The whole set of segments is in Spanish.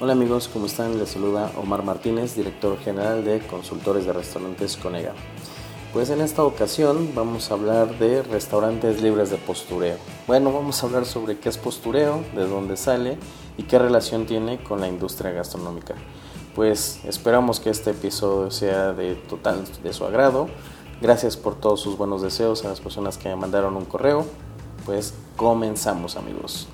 Hola amigos, ¿cómo están? Les saluda Omar Martínez, director general de Consultores de Restaurantes Conega. Pues en esta ocasión vamos a hablar de restaurantes libres de postureo. Bueno, vamos a hablar sobre qué es postureo, de dónde sale y qué relación tiene con la industria gastronómica. Pues esperamos que este episodio sea de total de su agrado. Gracias por todos sus buenos deseos a las personas que mandaron un correo. Pues comenzamos amigos.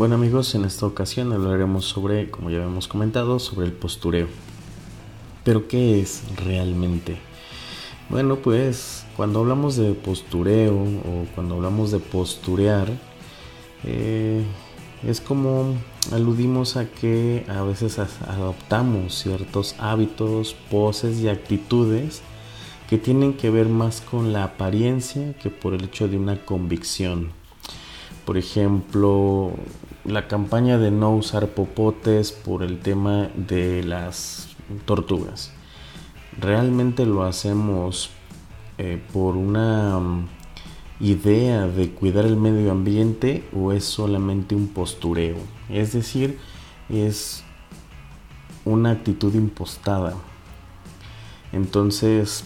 Bueno amigos, en esta ocasión hablaremos sobre, como ya hemos comentado, sobre el postureo. Pero ¿qué es realmente? Bueno, pues cuando hablamos de postureo o cuando hablamos de posturear, eh, es como aludimos a que a veces adoptamos ciertos hábitos, poses y actitudes que tienen que ver más con la apariencia que por el hecho de una convicción. Por ejemplo, la campaña de no usar popotes por el tema de las tortugas. ¿Realmente lo hacemos eh, por una mm, idea de cuidar el medio ambiente o es solamente un postureo? Es decir, es una actitud impostada. Entonces,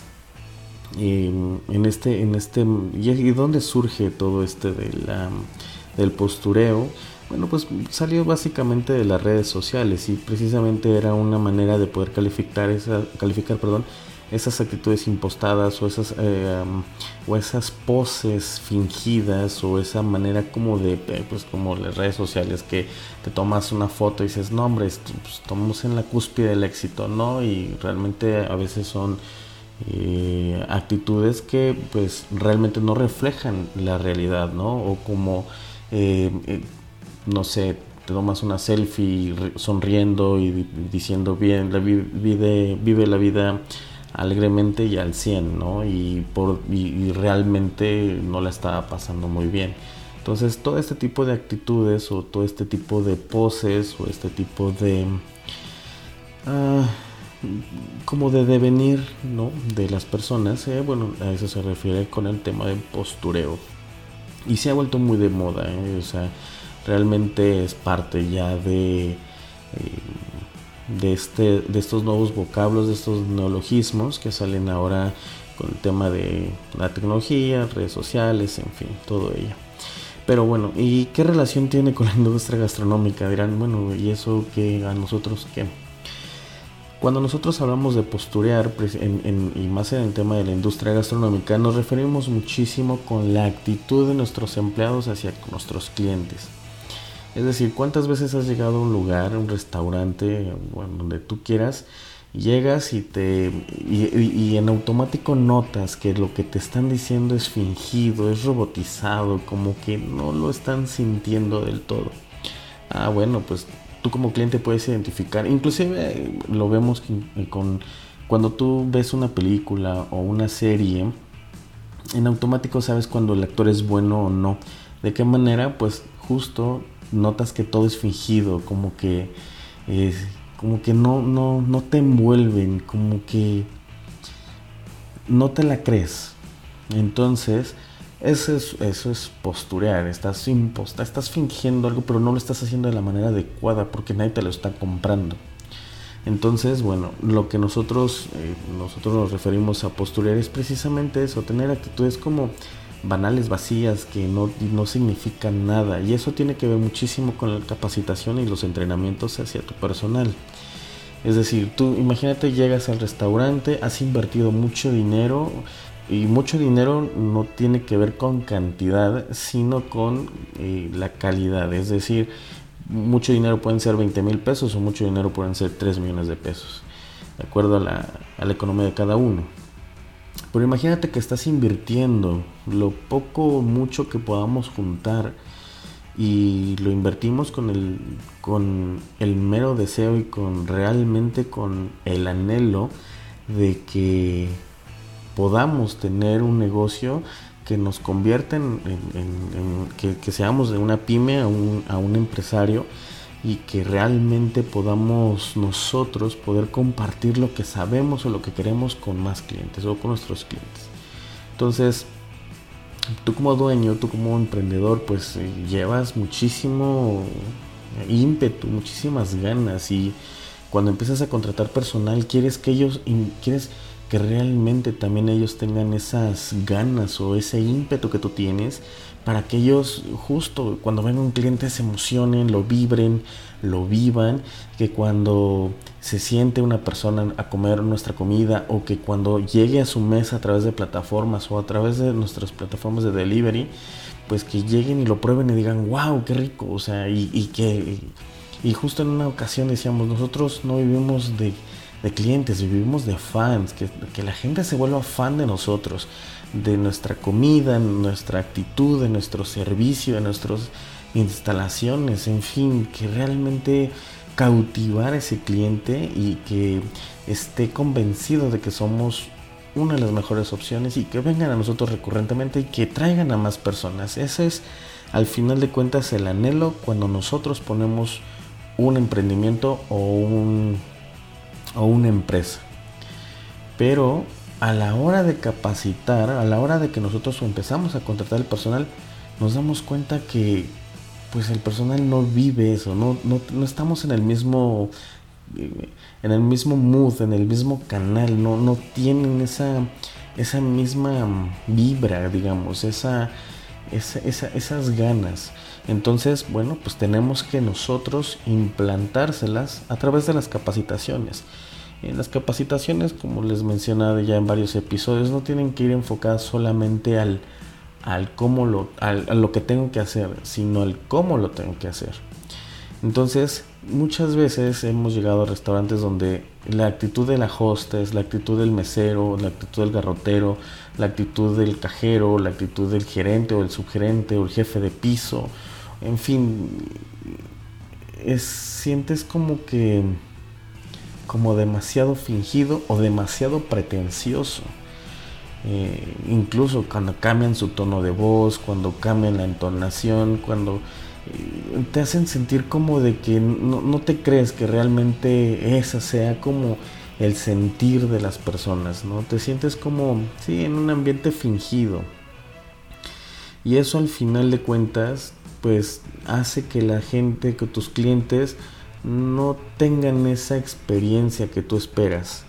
en este, en este, ¿y dónde surge todo este de la, del postureo? Bueno, pues salió básicamente de las redes sociales y precisamente era una manera de poder calificar, esa, calificar perdón, esas actitudes impostadas o esas, eh, o esas poses fingidas o esa manera como de, eh, pues como las redes sociales que te tomas una foto y dices, no hombre, pues, estamos en la cúspide del éxito, ¿no? Y realmente a veces son eh, actitudes que pues realmente no reflejan la realidad, ¿no? O como no sé, te tomas una selfie sonriendo y diciendo bien, la vive, vive la vida alegremente y al 100, ¿no? Y, por, y, realmente no la estaba pasando muy bien. Entonces, todo este tipo de actitudes o todo este tipo de poses o este tipo de... Ah, como de devenir, ¿no? De las personas, eh, bueno, a eso se refiere con el tema de postureo. Y se ha vuelto muy de moda, ¿eh? O sea, realmente es parte ya de, eh, de, este, de estos nuevos vocablos, de estos neologismos que salen ahora con el tema de la tecnología, redes sociales, en fin, todo ello. Pero bueno, ¿y qué relación tiene con la industria gastronómica? Dirán, bueno, ¿y eso que a nosotros qué? Cuando nosotros hablamos de posturear, pues, y más en el tema de la industria gastronómica, nos referimos muchísimo con la actitud de nuestros empleados hacia nuestros clientes. Es decir, ¿cuántas veces has llegado a un lugar, un restaurante, bueno, donde tú quieras, llegas y te y, en automático notas que lo que te están diciendo es fingido, es robotizado, como que no lo están sintiendo del todo. Ah, bueno, pues tú como cliente puedes identificar, inclusive eh, lo vemos eh, con cuando tú ves una película o una serie, en automático sabes cuando el actor es bueno o no. ¿De qué manera? Pues justo notas que todo es fingido, como que, como que no, no, no te envuelven, como que no te la crees. Entonces, eso es, eso es posturear, estás imposta, estás fingiendo algo, pero no lo estás haciendo de la manera adecuada porque nadie te lo está comprando. Entonces, bueno, lo que nosotros, eh, nosotros nos referimos a posturear es precisamente eso, tener actitudes como banales, vacías, que no, no significan nada. Y eso tiene que ver muchísimo con la capacitación y los entrenamientos hacia tu personal. Es decir, tú imagínate llegas al restaurante, has invertido mucho dinero y mucho dinero no tiene que ver con cantidad, sino con eh, la calidad. Es decir, mucho dinero pueden ser 20 mil pesos o mucho dinero pueden ser 3 millones de pesos, de acuerdo a la, a la economía de cada uno. Pero imagínate que estás invirtiendo lo poco o mucho que podamos juntar y lo invertimos con el, con el mero deseo y con realmente con el anhelo de que podamos tener un negocio que nos convierta en, que, seamos de una pyme a un, a un empresario y que realmente podamos nosotros poder compartir lo que sabemos o lo que queremos con más clientes o con nuestros clientes. Entonces, tú como dueño, tú como emprendedor, pues eh, llevas muchísimo ímpetu, muchísimas ganas y cuando empiezas a contratar personal, quieres que ellos, quieres que realmente también ellos tengan esas ganas o ese ímpetu que tú tienes para que ellos justo cuando venga un cliente se emocionen, lo vibren, lo vivan, que cuando se siente una persona a comer nuestra comida o que cuando llegue a su mesa a través de plataformas o a través de nuestras plataformas de delivery, pues que lleguen y lo prueben y digan, wow, qué rico, o sea, y, y que, y justo en una ocasión decíamos, nosotros no vivimos de, de clientes, vivimos de fans, que, que la gente se vuelva fan de nosotros de nuestra comida, nuestra actitud, de nuestro servicio, de nuestras instalaciones, en fin, que realmente cautivar a ese cliente y que esté convencido de que somos una de las mejores opciones y que vengan a nosotros recurrentemente y que traigan a más personas. Ese es al final de cuentas el anhelo cuando nosotros ponemos un emprendimiento o, un, o una empresa. Pero a la hora de capacitar, a la hora de que nosotros empezamos a contratar el personal, nos damos cuenta que pues el personal no vive eso, no, no, estamos en el mismo en el mismo mood, en el mismo canal, no, no tienen esa, esa misma vibra, digamos, esa, esa, esas ganas. Entonces, bueno, pues tenemos que nosotros implantárselas a través de las capacitaciones. En las capacitaciones, como les mencionaba ya en varios episodios, no tienen que ir enfocadas solamente al, al cómo lo, a lo que tengo que hacer, sino al cómo lo tengo que hacer. Entonces, muchas veces hemos llegado a restaurantes donde la actitud de la hostess, la actitud del mesero, la actitud del garrotero, la actitud del cajero, la actitud del gerente o el subgerente o el jefe de piso, en fin, es, sientes como que como demasiado fingido o demasiado pretencioso. Eh, incluso cuando cambian su tono de voz, cuando cambian la entonación, cuando eh, te hacen sentir como de que no, no, te crees que realmente esa sea como el sentir de las personas, ¿no? Te sientes como, sí, en un ambiente fingido. Y eso al final de cuentas, pues hace que la gente, que tus clientes, no tengan esa experiencia que tú esperas.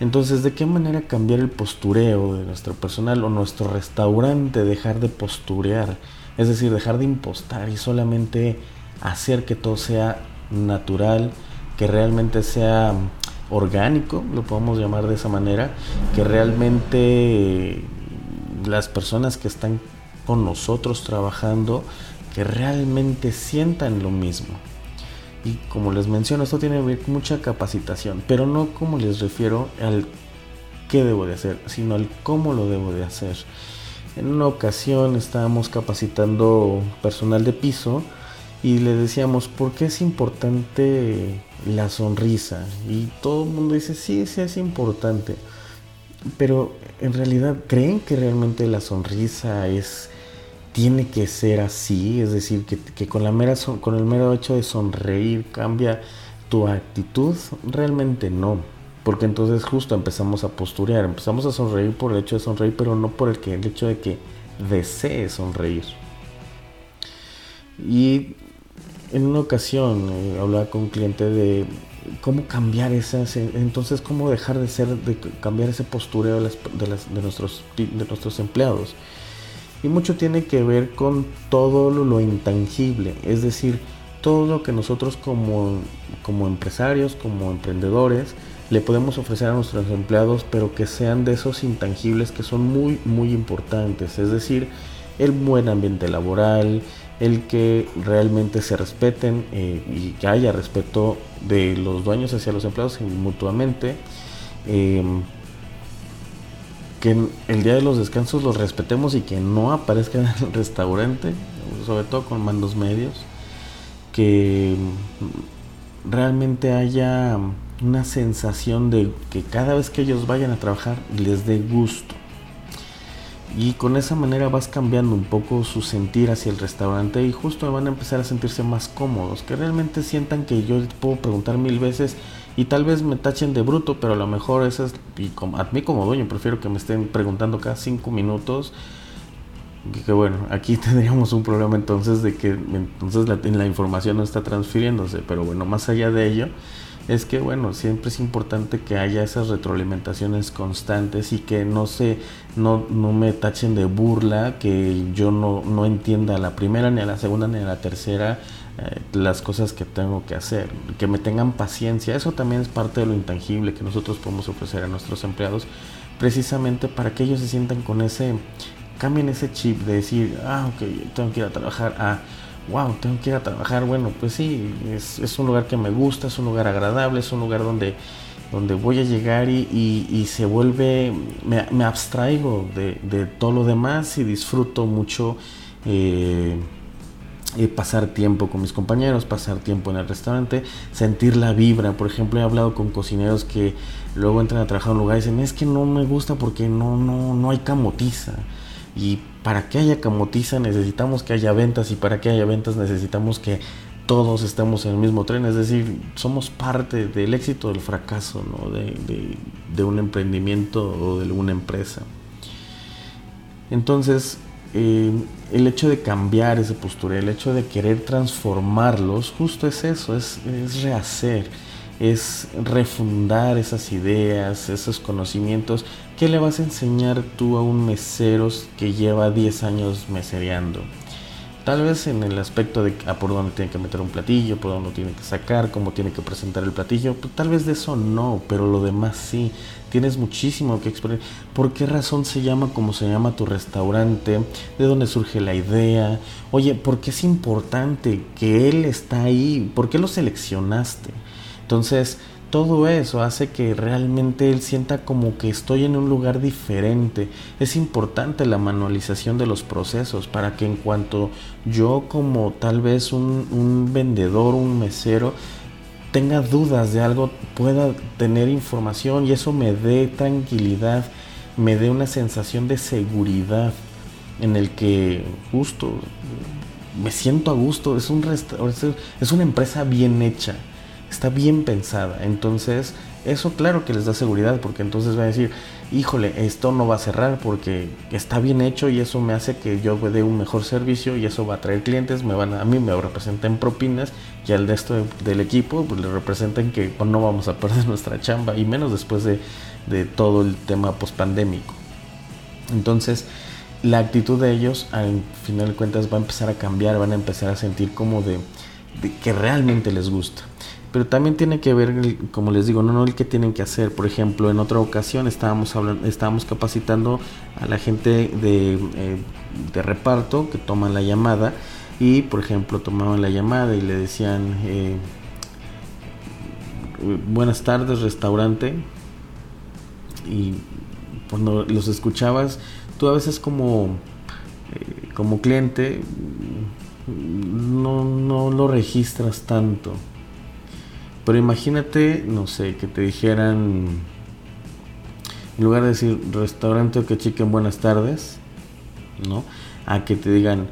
Entonces, ¿de qué manera cambiar el postureo de nuestro personal o nuestro restaurante, dejar de posturear? Es decir, dejar de impostar y solamente hacer que todo sea natural, que realmente sea orgánico, lo podemos llamar de esa manera, que realmente las personas que están con nosotros trabajando, realmente sientan lo mismo. Y como les menciono, esto tiene mucha capacitación, pero no como les refiero al qué debo de hacer, sino al cómo lo debo de hacer. En una ocasión estábamos capacitando personal de piso y le decíamos, ¿por qué es importante la sonrisa? Y todo el mundo dice, sí, sí es importante. Pero en realidad, ¿creen que realmente la sonrisa es tiene que ser así, es decir, que, con, la mera con el mero hecho de sonreír cambia tu actitud, realmente no, porque entonces justo empezamos a posturear, empezamos a sonreír por el hecho de sonreír, pero no por el, que, el hecho de que desee sonreír. Y en una ocasión eh, hablaba con un cliente de cómo cambiar esas, entonces cómo dejar de ser, de cambiar ese postureo de, de nuestros, de nuestros empleados. Y mucho tiene que ver con todo lo, intangible, es decir, todo lo que nosotros como, como empresarios, como emprendedores, le podemos ofrecer a nuestros empleados, pero que sean de esos intangibles que son muy, muy importantes. Es decir, el buen ambiente laboral, el que realmente se respeten eh, y que haya respeto de los dueños hacia los empleados mutuamente. Eh, que el día de los descansos los respetemos y que no aparezcan en el restaurante, sobre todo con mandos medios, que realmente haya una sensación de que cada vez que ellos vayan a trabajar les dé gusto. y con esa manera vas cambiando un poco su sentir hacia el restaurante y justo van a empezar a sentirse más cómodos, que realmente sientan que yo puedo preguntar mil veces y tal vez me tachen de bruto, pero a lo mejor eso es, y a mí como dueño prefiero que me estén preguntando cada cinco minutos, que, bueno, aquí tendríamos un problema entonces de que entonces la, la información no está transfiriéndose, pero bueno, más allá de ello, es que bueno, siempre es importante que haya esas retroalimentaciones constantes y que no se no, no me tachen de burla, que yo no, no entienda la primera ni a la segunda ni a la tercera eh, las cosas que tengo que hacer, que me tengan paciencia, eso también es parte de lo intangible que nosotros podemos ofrecer a nuestros empleados, precisamente para que ellos se sientan con ese, cambien ese chip de decir, ah, ok, tengo que ir a trabajar, a wow, tengo que ir a trabajar. Bueno, pues sí, es, un lugar que me gusta, es un lugar agradable, es un lugar donde, donde voy a llegar y, se vuelve, me, abstraigo de, todo lo demás y disfruto mucho. Eh, pasar tiempo con mis compañeros, pasar tiempo en el restaurante, sentir la vibra. Por ejemplo, he hablado con cocineros que luego entran a trabajar en un lugar y dicen, es que no me gusta porque no, no, no hay camotiza. Y para que haya camotiza necesitamos que haya ventas y para que haya ventas necesitamos que todos estemos en el mismo tren, es decir, somos parte del éxito del fracaso ¿no? de, un emprendimiento o de una empresa. Entonces, eh, el hecho de cambiar esa postura, el hecho de querer transformarlos, justo es eso, es, es rehacer es refundar esas ideas, esos conocimientos. ¿Qué le vas a enseñar tú a un mesero que lleva 10 años mesereando? Tal vez en el aspecto de a por dónde tiene que meter un platillo, por dónde tiene que sacar, cómo tiene que presentar el platillo. Pues tal vez de eso no, pero lo demás sí. Tienes muchísimo que explorar. ¿Por qué razón se llama como se llama tu restaurante? ¿De dónde surge la idea? Oye, ¿por qué es importante que él está ahí? ¿Por qué lo seleccionaste? Entonces, todo eso hace que realmente él sienta como que estoy en un lugar diferente. Es importante la manualización de los procesos para que en cuanto yo como tal vez un, vendedor, un mesero, tenga dudas de algo, pueda tener información y eso me dé tranquilidad, me dé una sensación de seguridad en el que justo me siento a gusto, es, un es una empresa bien hecha está bien pensada. Entonces, eso claro que les da seguridad, porque entonces va a decir, híjole, esto no va a cerrar porque está bien hecho y eso me hace que yo dé un mejor servicio y eso va a traer clientes, me van a, mí me representan propinas y al resto del equipo pues le representan que no vamos a perder nuestra chamba y menos después de, de todo el tema pospandémico. Entonces, la actitud de ellos al final de cuentas va a empezar a cambiar, van a empezar a sentir como de que realmente les gusta. Pero también tiene que ver, como les digo, no, no el que tienen que hacer. Por ejemplo, en otra ocasión estábamos, hablando, estábamos capacitando a la gente de, eh, de reparto que toman la llamada y, por ejemplo, tomaban la llamada y le decían, eh, buenas tardes, restaurante. Y cuando los escuchabas, tú a veces como, eh, como cliente no, no lo registras tanto pero imagínate, no sé, que te dijeran, en lugar de decir restaurante o que chiquen buenas tardes, ¿no? A que te digan,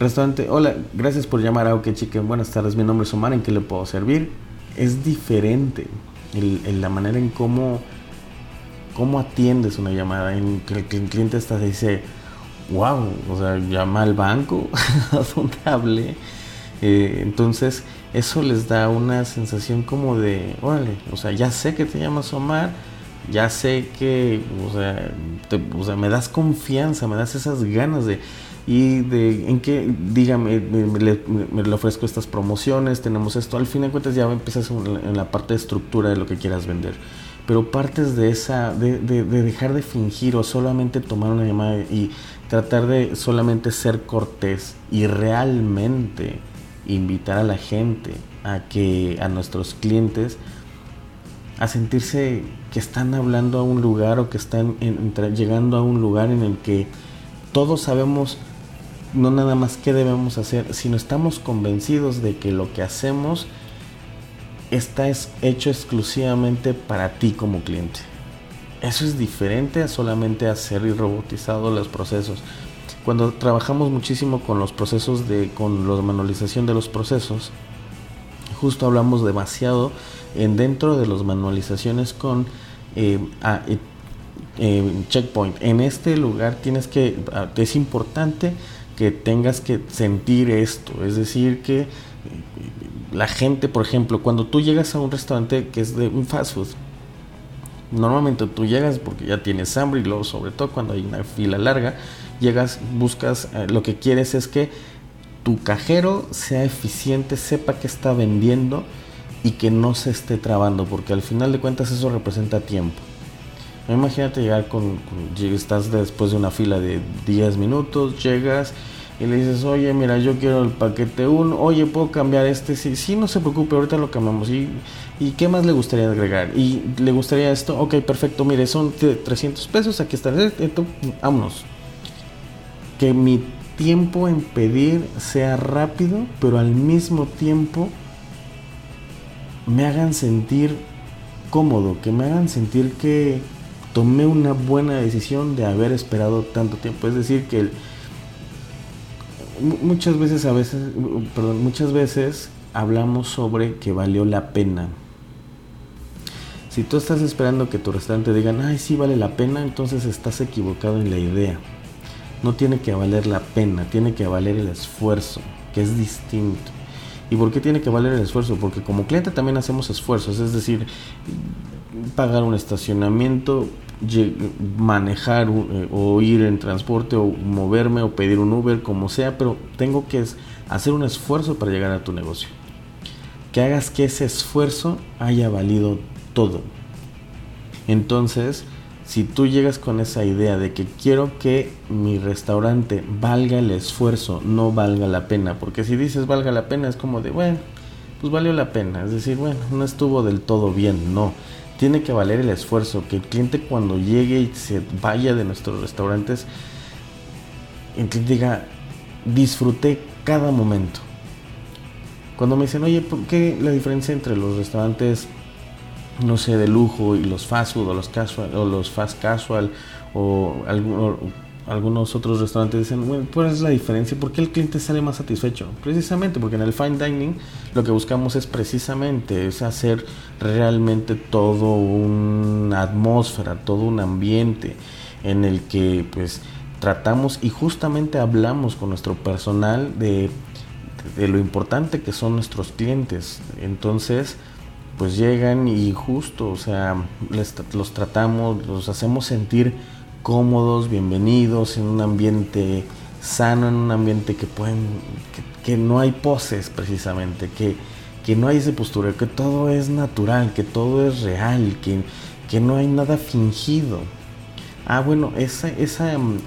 restaurante, hola, gracias por llamar a OK Chicken, buenas tardes, mi nombre es Omar, ¿en qué le puedo servir? Es diferente en la manera en cómo, cómo atiendes una llamada, en que el, cliente hasta dice, wow, o sea, llama al banco, ¿a dónde hablé? Eh, entonces, eso les da una sensación como de, órale, o sea, ya sé que te llamas Omar, ya sé que, o sea, me das confianza, me das esas ganas de, y de, en qué, dígame, me, le, ofrezco estas promociones, tenemos esto, al fin de cuentas ya empiezas en la parte de estructura de lo que quieras vender. Pero partes de esa, de, de dejar de fingir o solamente tomar una llamada y tratar de solamente ser cortés y realmente invitar a la gente a que a nuestros clientes a sentirse que están hablando a un lugar o que están llegando a un lugar en el que todos sabemos no nada más qué debemos hacer, sino estamos convencidos de que lo que hacemos está hecho exclusivamente para ti como cliente. Eso es diferente a solamente hacer y robotizado los procesos. Cuando trabajamos muchísimo con los procesos de, con la manualización de los procesos, justo hablamos demasiado en dentro de las manualizaciones con eh, eh, eh, checkpoint. En este lugar tienes que, es importante que tengas que sentir esto, es decir, que la gente, por ejemplo, cuando tú llegas a un restaurante que es de un fast food, normalmente tú llegas porque ya tienes hambre y luego sobre todo cuando hay una fila larga, llegas, buscas, eh, lo que quieres es que tu cajero sea eficiente, sepa que está vendiendo y que no se esté trabando, porque al final de cuentas eso representa tiempo. Imagínate llegar con, estás después de una fila de 10 minutos, llegas y le dices, oye, mira, yo quiero el paquete 1, oye, ¿puedo cambiar este? Sí, sí, no se preocupe, ahorita lo cambiamos. ¿Y, ¿Y qué más le gustaría agregar? ¿Y le gustaría esto? Ok, perfecto, mire, son 300 pesos, aquí está, esto, vámonos. Que mi tiempo en pedir sea rápido, pero al mismo tiempo me hagan sentir cómodo, que me hagan sentir que tomé una buena decisión de haber esperado tanto tiempo. Es decir, que muchas veces a veces, perdón, muchas veces hablamos sobre que valió la pena. Si tú estás esperando que tu restaurante digan, ay, sí vale la pena, entonces estás equivocado en la idea. No tiene que valer la pena, tiene que valer el esfuerzo, que es distinto. ¿Y por qué tiene que valer el esfuerzo? Porque como cliente también hacemos esfuerzos, es decir, pagar un estacionamiento, manejar eh, o ir en transporte o moverme o pedir un Uber, como sea, pero tengo que hacer un esfuerzo para llegar a tu negocio. Que hagas que ese esfuerzo haya valido todo. Entonces, si tú llegas con esa idea de que quiero que mi restaurante valga el esfuerzo, no valga la pena, porque si dices valga la pena es como de, bueno, pues valió la pena, es decir, bueno, no estuvo del todo bien, no. Tiene que valer el esfuerzo, que el cliente cuando llegue y se vaya de nuestros restaurantes, el cliente diga, disfruté cada momento. Cuando me dicen, oye, ¿por qué la diferencia entre los restaurantes, no sé, de lujo y los fast food o los casual o los fast casual o, algunos otros restaurantes dicen, bueno, ¿cuál es la diferencia? ¿Por qué el cliente sale más satisfecho? Precisamente porque en el fine dining lo que buscamos es precisamente es hacer realmente todo una atmósfera, todo un ambiente en el que pues tratamos y justamente hablamos con nuestro personal de, de lo importante que son nuestros clientes. Entonces, pues llegan y justo, o sea, les, los tratamos, los hacemos sentir cómodos, bienvenidos, en un ambiente sano, en un ambiente que pueden, que, no hay poses precisamente, que, que no hay ese postura, que todo es natural, que todo es real, que, que no hay nada fingido. Ah, bueno, esa, esa mm,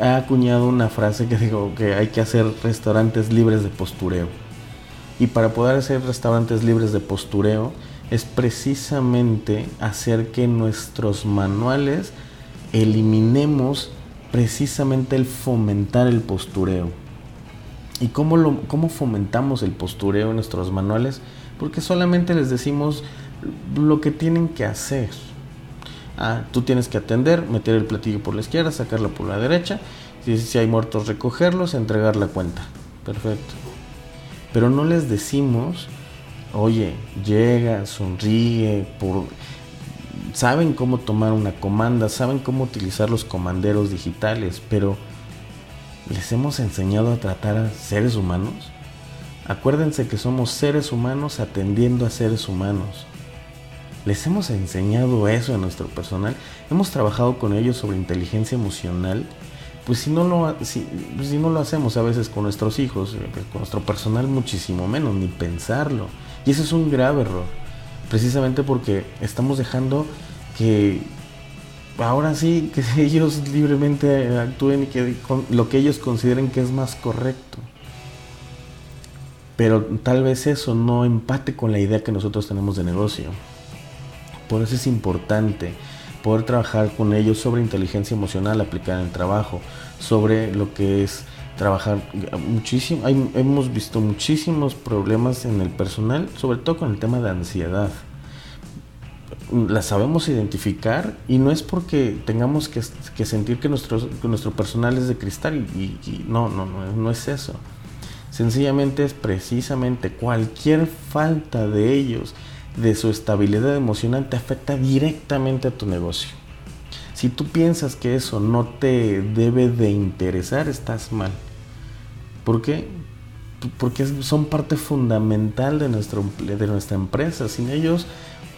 ha acuñado una frase que digo que hay que hacer restaurantes libres de postureo. Y para poder hacer restaurantes libres de postureo, es precisamente hacer que nuestros manuales eliminemos precisamente el fomentar el postureo. ¿Y cómo, lo, cómo fomentamos el postureo en nuestros manuales? Porque solamente les decimos lo que tienen que hacer. Ah, tú tienes que atender, meter el platillo por la izquierda, sacarlo por la derecha. Si, si hay muertos, recogerlos, entregar la cuenta. Perfecto. Pero no les decimos oye, llega, sonríe, por... saben cómo tomar una comanda, saben cómo utilizar los comanderos digitales, pero ¿les hemos enseñado a tratar a seres humanos? Acuérdense que somos seres humanos atendiendo a seres humanos. ¿Les hemos enseñado eso a nuestro personal? ¿Hemos trabajado con ellos sobre inteligencia emocional? Pues si no lo, si, pues si no lo hacemos a veces con nuestros hijos, eh, con nuestro personal muchísimo menos, ni pensarlo. Y eso es un grave error. Precisamente porque estamos dejando que ahora sí, que ellos libremente actúen y que lo que ellos consideren que es más correcto. Pero tal vez eso no empate con la idea que nosotros tenemos de negocio. Por eso es importante poder trabajar con ellos sobre inteligencia emocional aplicada en el trabajo, sobre lo que es trabajar muchísimo. hemos visto muchísimos problemas en el personal, sobre todo con el tema de ansiedad. la sabemos identificar y no es porque tengamos que, sentir que nuestro, nuestro personal es de cristal y, no, no, no, no es eso. Sencillamente es precisamente cualquier falta de ellos, de su estabilidad emocional, te afecta directamente a tu negocio. Si tú piensas que eso no te debe de interesar, estás mal. ¿Por qué? Porque son parte fundamental de, nuestro, de nuestra empresa. Sin ellos,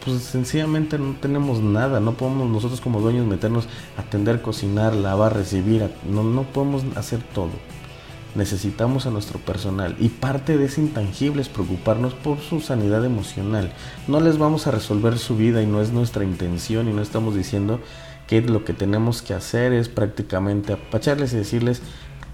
pues sencillamente no tenemos nada. No podemos nosotros como dueños meternos a atender, cocinar, lavar, recibir. No, no podemos hacer todo. Necesitamos a nuestro personal y parte de ese intangible es preocuparnos por su sanidad emocional. No les vamos a resolver su vida y no es nuestra intención y no estamos diciendo que lo que tenemos que hacer es prácticamente apacharles y decirles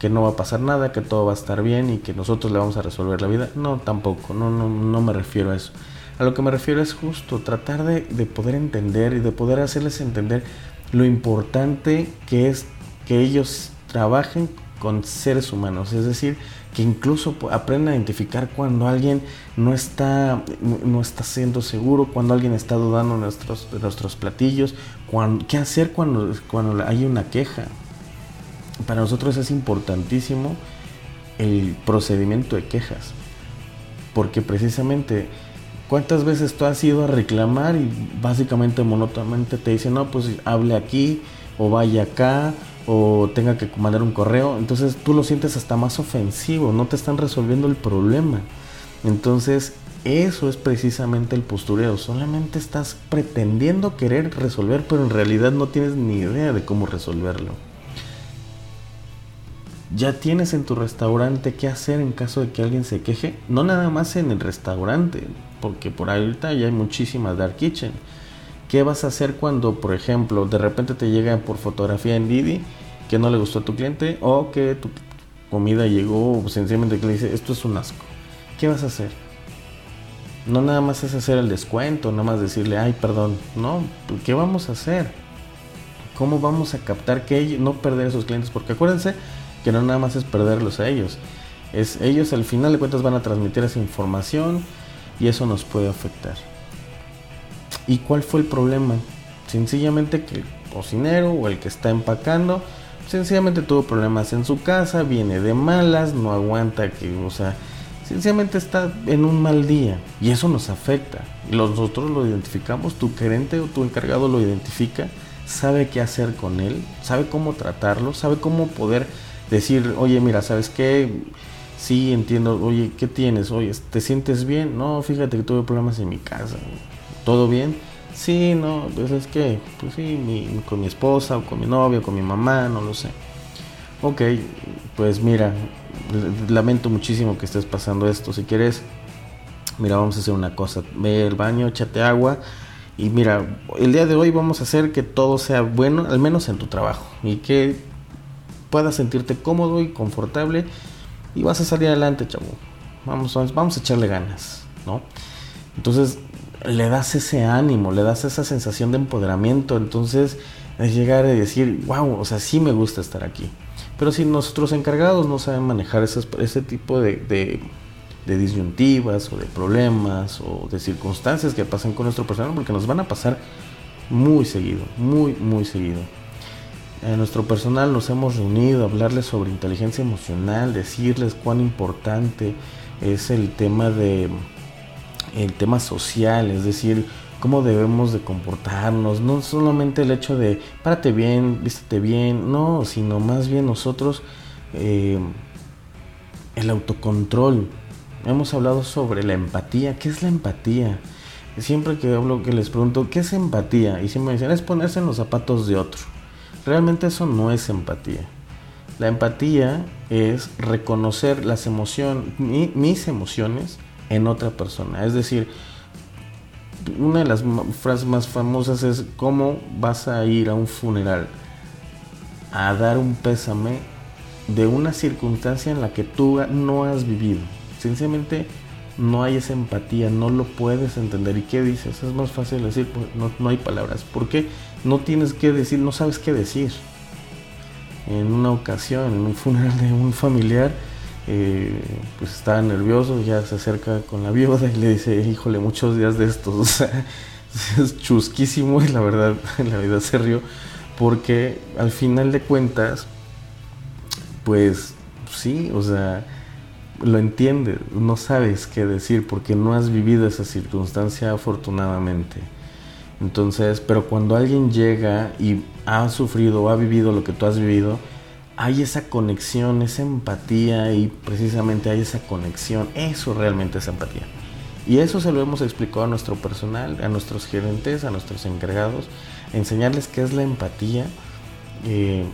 que no va a pasar nada, que todo va a estar bien y que nosotros le vamos a resolver la vida. No, tampoco, no, no, no me refiero a eso. A lo que me refiero es justo tratar de, de poder entender y de poder hacerles entender lo importante que es que ellos trabajen con seres humanos, es decir, que incluso aprendan a identificar cuando alguien no está, no está siendo seguro, cuando alguien está dudando de nuestros, nuestros platillos, qué hacer cuando, cuando hay una queja. Para nosotros es importantísimo el procedimiento de quejas, porque precisamente cuántas veces tú has ido a reclamar y básicamente monótonamente te dicen, no, pues hable aquí o vaya acá o tenga que mandar un correo, entonces tú lo sientes hasta más ofensivo, no te están resolviendo el problema. Entonces, eso es precisamente el postureo, solamente estás pretendiendo querer resolver, pero en realidad no tienes ni idea de cómo resolverlo. Ya tienes en tu restaurante qué hacer en caso de que alguien se queje, no nada más en el restaurante, porque por ahorita ya hay muchísimas dark kitchen ¿Qué vas a hacer cuando, por ejemplo, de repente te llega por fotografía en Didi que no le gustó a tu cliente o que tu comida llegó sencillamente que le dice esto es un asco? ¿Qué vas a hacer? No nada más es hacer el descuento, nada más decirle, ay, perdón. No, ¿qué vamos a hacer? ¿Cómo vamos a captar que no perder a esos clientes? Porque acuérdense que no nada más es perderlos a ellos. Es, ellos al final de cuentas van a transmitir esa información y eso nos puede afectar. ¿Y cuál fue el problema? Sencillamente que el cocinero o el que está empacando, sencillamente tuvo problemas en su casa, viene de malas, no aguanta que, o sea, sencillamente está en un mal día y eso nos afecta. Nosotros lo identificamos, tu gerente o tu encargado lo identifica, sabe qué hacer con él, sabe cómo tratarlo, sabe cómo poder decir, oye, mira, ¿sabes qué? Sí, entiendo, oye, ¿qué tienes? Oye, ¿te sientes bien? No, fíjate que tuve problemas en mi casa. ¿Todo bien? Sí, no, pues es que, pues sí, con mi esposa o con mi novio, o con mi mamá, no lo sé. Ok, pues mira, lamento muchísimo que estés pasando esto. Si quieres, mira, vamos a hacer una cosa. Ve al baño, échate agua. Y mira, el día de hoy vamos a hacer que todo sea bueno, al menos en tu trabajo. Y que puedas sentirte cómodo y confortable. Y vas a salir adelante, chavo. Vamos, vamos a echarle ganas, ¿no? Entonces, le das ese ánimo, le das esa sensación de empoderamiento. Entonces es llegar a decir, wow, o sea, sí me gusta estar aquí. Pero si nuestros encargados no saben manejar ese tipo de, de, disyuntivas o de problemas o de circunstancias que pasan con nuestro personal, porque nos van a pasar muy seguido, muy, muy seguido. En nuestro personal nos hemos reunido a hablarles sobre inteligencia emocional, decirles cuán importante es el tema de el tema social, es decir, cómo debemos de comportarnos, no solamente el hecho de párate bien, vístete bien, no, sino más bien nosotros eh, el autocontrol. Hemos hablado sobre la empatía. ¿Qué es la empatía? Siempre que hablo, que les pregunto, ¿qué es empatía? Y siempre me dicen, es ponerse en los zapatos de otro. Realmente eso no es empatía. La empatía es reconocer las emociones, mis emociones, en otra persona. Es decir, una de las frases más famosas es cómo vas a ir a un funeral a dar un pésame de una circunstancia en la que tú no has vivido. Sencillamente no hay esa empatía, no lo puedes entender. ¿Y qué dices? Es más fácil decir, pues, no, no hay palabras. porque No tienes que decir, no sabes qué decir. En una ocasión, en un funeral de un familiar, eh, pues está nervioso, ya se acerca con la viuda y le dice, híjole, muchos días de estos, o sea, es chusquísimo y la verdad, la vida se rió, porque al final de cuentas, pues sí, o sea, lo entiendes, no sabes qué decir porque no has vivido esa circunstancia afortunadamente. Entonces, pero cuando alguien llega y ha sufrido o ha vivido lo que tú has vivido, hay esa conexión, esa empatía y precisamente hay esa conexión. Eso realmente es empatía. Y eso se lo hemos explicado a nuestro personal, a nuestros gerentes, a nuestros encargados, enseñarles qué es la empatía. Eh,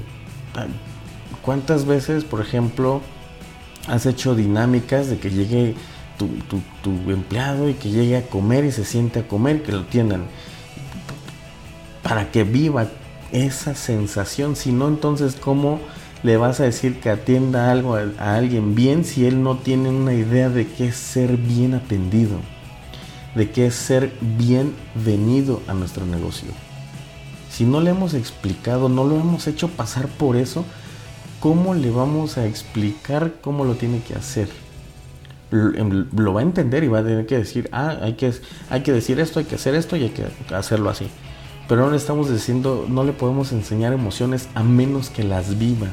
¿Cuántas veces, por ejemplo, has hecho dinámicas de que llegue tu, empleado y que llegue a comer y se siente a comer, que lo tiendan? Para que viva esa sensación, si no, entonces, ¿cómo le vas a decir que atienda algo a, alguien bien si él no tiene una idea de qué es ser bien atendido, de qué es ser bienvenido a nuestro negocio. Si no le hemos explicado, no lo hemos hecho pasar por eso, ¿cómo le vamos a explicar cómo lo tiene que hacer? Em, lo va a entender y va a tener que decir, ah, hay que, hay que decir esto, hay que hacer esto y hay que hacerlo así. Pero no le estamos diciendo, no le podemos enseñar emociones a menos que las viva.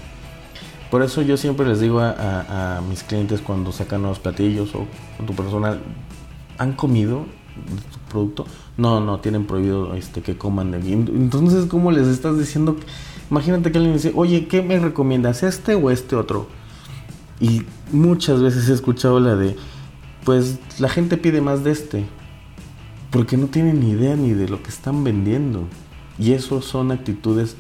Por eso yo siempre les digo a, mis clientes cuando sacan nuevos platillos o tu persona, ¿han comido tu producto? No, no, tienen prohibido este, que coman de Entonces, ¿cómo les estás diciendo? Imagínate que alguien dice, oye, ¿qué me recomiendas? ¿Este o este otro? Y muchas veces he escuchado la de, pues la gente pide más de este, porque no tienen ni idea ni de lo que están vendiendo. Y eso son actitudes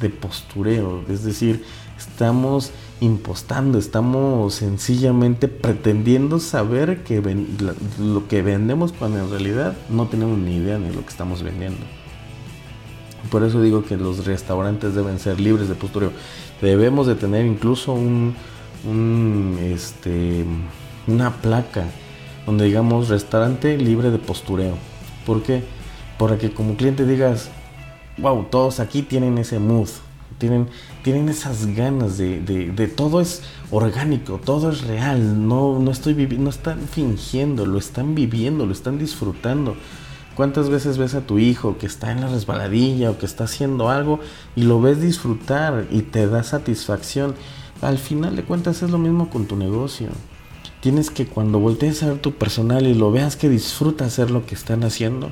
de postureo, es decir, estamos impostando, estamos sencillamente pretendiendo saber que lo que vendemos cuando en realidad no tenemos ni idea de lo que estamos vendiendo. Por eso digo que los restaurantes deben ser libres de postureo. Debemos de tener incluso un, un este, una placa donde digamos restaurante libre de postureo. ¿Por qué? Para que como cliente digas, wow, todos aquí tienen ese mood, tienen, tienen esas ganas de, de, todo es orgánico, todo es real, no, no, estoy no están fingiendo, lo están viviendo, lo están disfrutando. ¿Cuántas veces ves a tu hijo que está en la resbaladilla o que está haciendo algo y lo ves disfrutar y te da satisfacción? Al final de cuentas es lo mismo con tu negocio. Tienes que cuando voltees a ver tu personal y lo veas que disfruta hacer lo que están haciendo,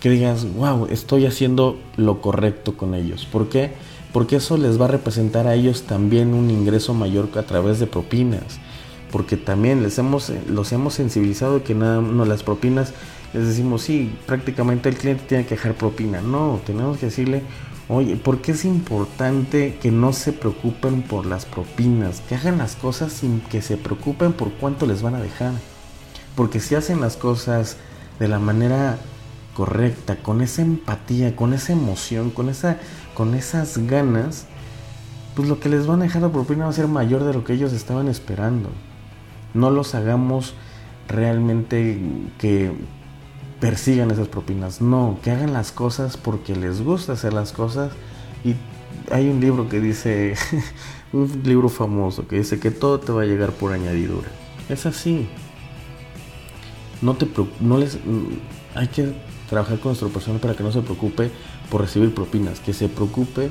que digas, wow, estoy haciendo lo correcto con ellos. ¿Por qué? Porque eso les va a representar a ellos también un ingreso mayor a través de propinas, porque también les hemos, los hemos sensibilizado que nada, no, las propinas, les decimos, sí, prácticamente el cliente tiene que dejar propina, no, tenemos que decirle, oye, ¿por qué es importante que no se preocupen por las propinas, que hagan las cosas sin que se preocupen por cuánto les van a dejar? Porque si hacen las cosas de la manera correcta, con esa empatía, con esa emoción, con esa con esas ganas, pues lo que les van a dejar de propina va a ser mayor de lo que ellos estaban esperando. No los hagamos realmente que persigan esas propinas, no, que hagan las cosas porque les gusta hacer las cosas y hay un libro que dice, un libro famoso que dice que todo te va a llegar por añadidura. Es así. No te no les hay que trabajar con nuestro personal para que no se preocupe por recibir propinas, que se preocupe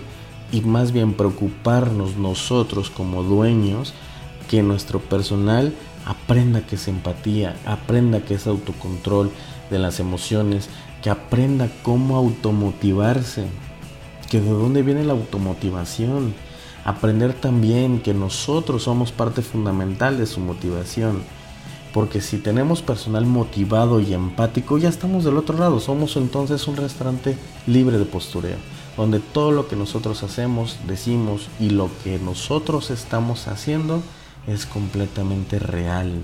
y más bien preocuparnos nosotros como dueños que nuestro personal aprenda que es empatía, aprenda que es autocontrol de las emociones, que aprenda cómo automotivarse, que de dónde viene la automotivación, aprender también que nosotros somos parte fundamental de su motivación porque si tenemos personal motivado y empático, ya estamos del otro lado. Somos entonces un restaurante libre de postureo, donde todo lo que nosotros hacemos, decimos y lo que nosotros estamos haciendo es completamente real.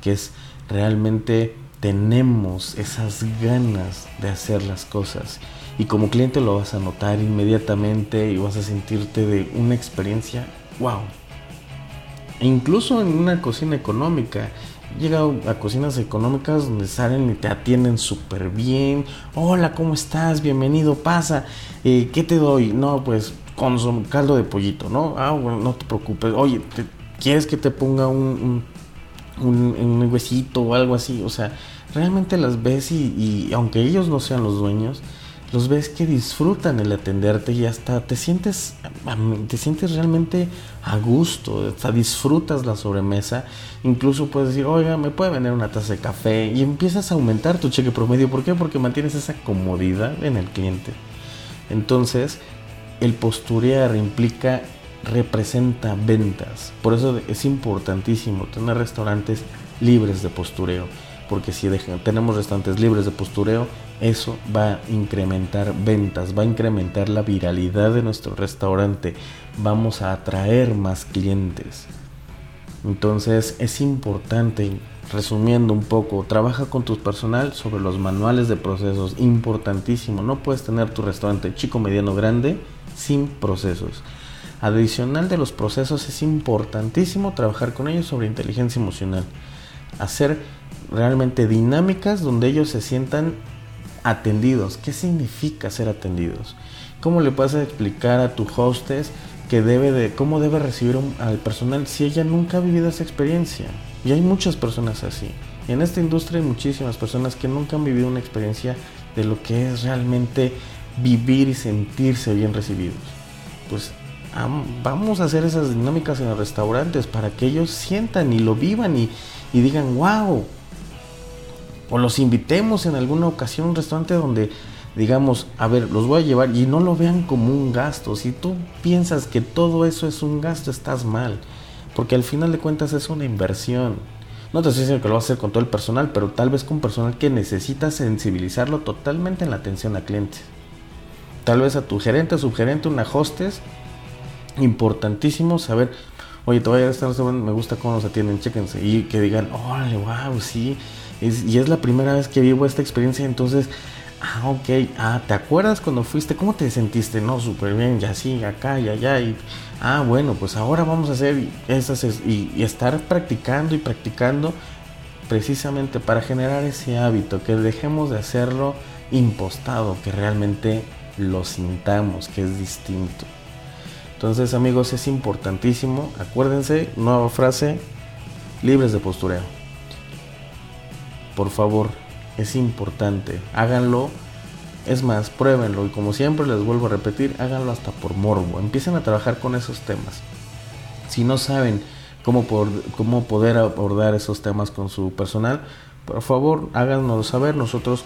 Que es realmente tenemos esas ganas de hacer las cosas. Y como cliente lo vas a notar inmediatamente y vas a sentirte de una experiencia, wow. E incluso en una cocina económica, llegado a cocinas económicas donde salen y te atienden súper bien. Hola, ¿cómo estás? Bienvenido, pasa. Eh, ¿Qué te doy? No, pues con caldo de pollito, ¿no? Ah, bueno, no te preocupes. Oye, ¿quieres que te ponga un, un, huesito o algo así? O sea, realmente las ves y, aunque ellos no sean los dueños, los ves que disfrutan el atenderte y hasta te sientes, te sientes realmente a gusto, hasta disfrutas la sobremesa, incluso puedes decir, oiga, me puede vender una taza de café y empiezas a aumentar tu cheque promedio, ¿por qué? Porque mantienes esa comodidad en el cliente. Entonces, el posturear implica, representa ventas, por eso es importantísimo tener restaurantes libres de postureo porque si tenemos restaurantes libres de postureo, eso va a incrementar ventas, va a incrementar la viralidad de nuestro restaurante, vamos a atraer más clientes. Entonces es importante, resumiendo un poco, trabaja con tu personal sobre los manuales de procesos, importantísimo, no puedes tener tu restaurante chico, mediano, grande sin procesos. Adicional de los procesos es importantísimo trabajar con ellos sobre inteligencia emocional, hacer realmente dinámicas donde ellos se sientan atendidos. ¿Qué significa ser atendidos? ¿Cómo le vas a explicar a tu hostess que debe de cómo debe recibir al personal si ella nunca ha vivido esa experiencia? Y hay muchas personas así. en esta industria hay muchísimas personas que nunca han vivido una experiencia de lo que es realmente vivir y sentirse bien recibidos. Pues vamos a hacer esas dinámicas en los restaurantes para que ellos sientan y lo vivan y, y digan, wow, o los invitemos en alguna ocasión a un restaurante donde digamos, a ver, los voy a llevar y no lo vean como un gasto. Si tú piensas que todo eso es un gasto, estás mal. Porque al final de cuentas es una inversión. No te estoy diciendo que lo vas a hacer con todo el personal, pero tal vez con personal que necesita sensibilizarlo totalmente en la atención a clientes. Tal vez a tu gerente, subgerente, una hostess. Importantísimo saber, oye, te voy a estar, me gusta cómo nos atienden, chéquense. Y que digan, órale, wow, sí y es la primera vez que vivo esta experiencia, entonces, ah, ok, ah, ¿te acuerdas cuando fuiste? ¿Cómo te sentiste? No, súper bien, ya sí, acá y allá, y, ah, bueno, pues ahora vamos a hacer esas, y, y estar practicando y practicando precisamente para generar ese hábito, que dejemos de hacerlo impostado, que realmente lo sintamos, que es distinto. Entonces amigos, es importantísimo, acuérdense, nueva frase, libres de postureo por favor, es importante, háganlo. Es más, pruébenlo y como siempre les vuelvo a repetir, háganlo hasta por morbo. Empiecen a trabajar con esos temas. Si no saben cómo, cómo poder abordar esos temas con su personal, por favor háganoslo saber. Nosotros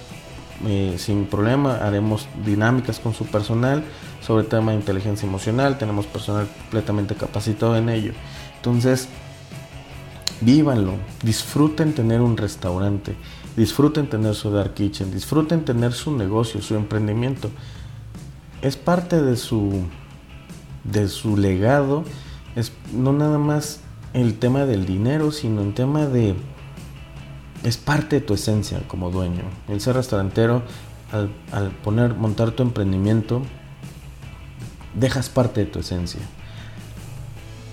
eh, sin problema haremos dinámicas con su personal sobre el tema de inteligencia emocional. Tenemos personal completamente capacitado en ello. Entonces, vívanlo, disfruten tener un restaurante, disfruten tener su dark kitchen, disfruten tener su negocio, su emprendimiento. Es parte de su de su legado, es no nada más el tema del dinero, sino el tema de es parte de tu esencia como dueño. El ser restaurantero al, al poner montar tu emprendimiento dejas parte de tu esencia.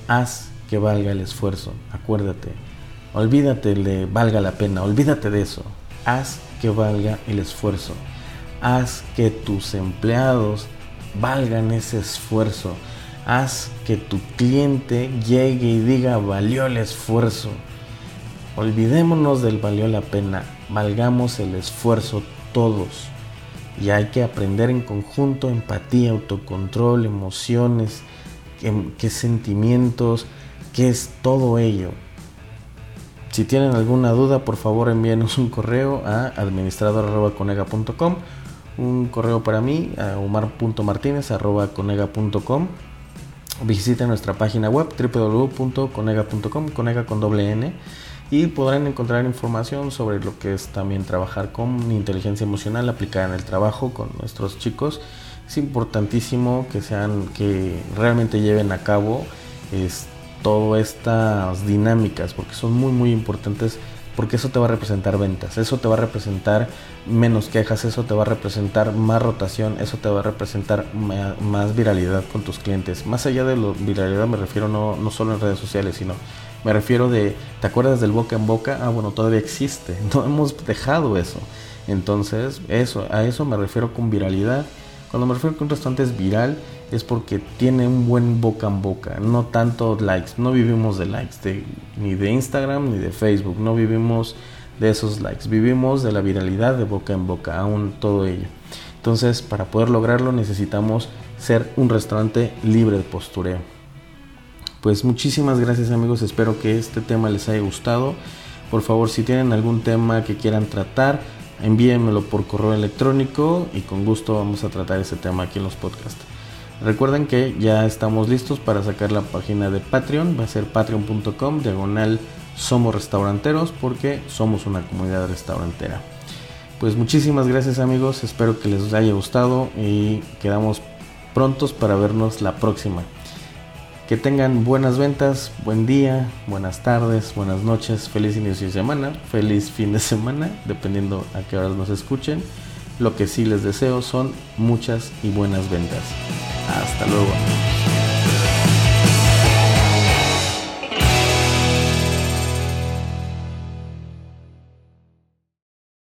Haz que valga el esfuerzo. Acuérdate, olvídate de valga la pena, olvídate de eso. Haz que valga el esfuerzo. Haz que tus empleados valgan ese esfuerzo. Haz que tu cliente llegue y diga valió el esfuerzo. Olvidémonos del valió la pena, valgamos el esfuerzo todos. Y hay que aprender en conjunto empatía, autocontrol, emociones, qué, sentimientos, ¿Qué es todo ello? Si tienen alguna duda, por favor envíenos un correo a administrador.conega.com, un correo para mí a omar.martinez.conega.com. Visiten nuestra página web www.conega.com, conega con doble N, y podrán encontrar información sobre lo que es también trabajar con inteligencia emocional aplicada en el trabajo con nuestros chicos. Es importantísimo que sean, que realmente lleven a cabo este todas estas dinámicas porque son muy muy importantes porque eso te va a representar ventas, eso te va a representar menos quejas, eso te va a representar más rotación, eso te va a representar más viralidad con tus clientes. Más allá de la viralidad me refiero no, no solo en redes sociales, sino me refiero de, ¿te acuerdas del boca en boca? Ah, bueno, todavía existe, no hemos dejado eso. Entonces, eso, a eso me refiero con viralidad. Cuando me refiero que un restaurante es viral, es porque tiene un buen boca en boca, no tanto likes, no vivimos de likes, ni de Instagram ni de Facebook, no vivimos de esos likes. Vivimos de la viralidad de boca en boca, aún todo ello. Entonces, para poder lograrlo necesitamos ser un restaurante libre de postureo. Pues muchísimas gracias amigos, espero que este tema les haya gustado. Por favor, si tienen algún tema que quieran tratar, envíenmelo por correo electrónico y con gusto vamos a tratar ese tema aquí en los podcasts. Recuerden que ya estamos listos para sacar la página de Patreon, va a ser patreon.com diagonal somos restauranteros porque somos una comunidad restaurantera. Pues muchísimas gracias amigos, espero que les haya gustado y quedamos prontos para vernos la próxima. Que tengan buenas ventas, buen día, buenas tardes, buenas noches, feliz inicio de semana, feliz fin de semana, dependiendo a qué horas nos escuchen. Lo que sí les deseo son muchas y buenas ventas. Hasta luego.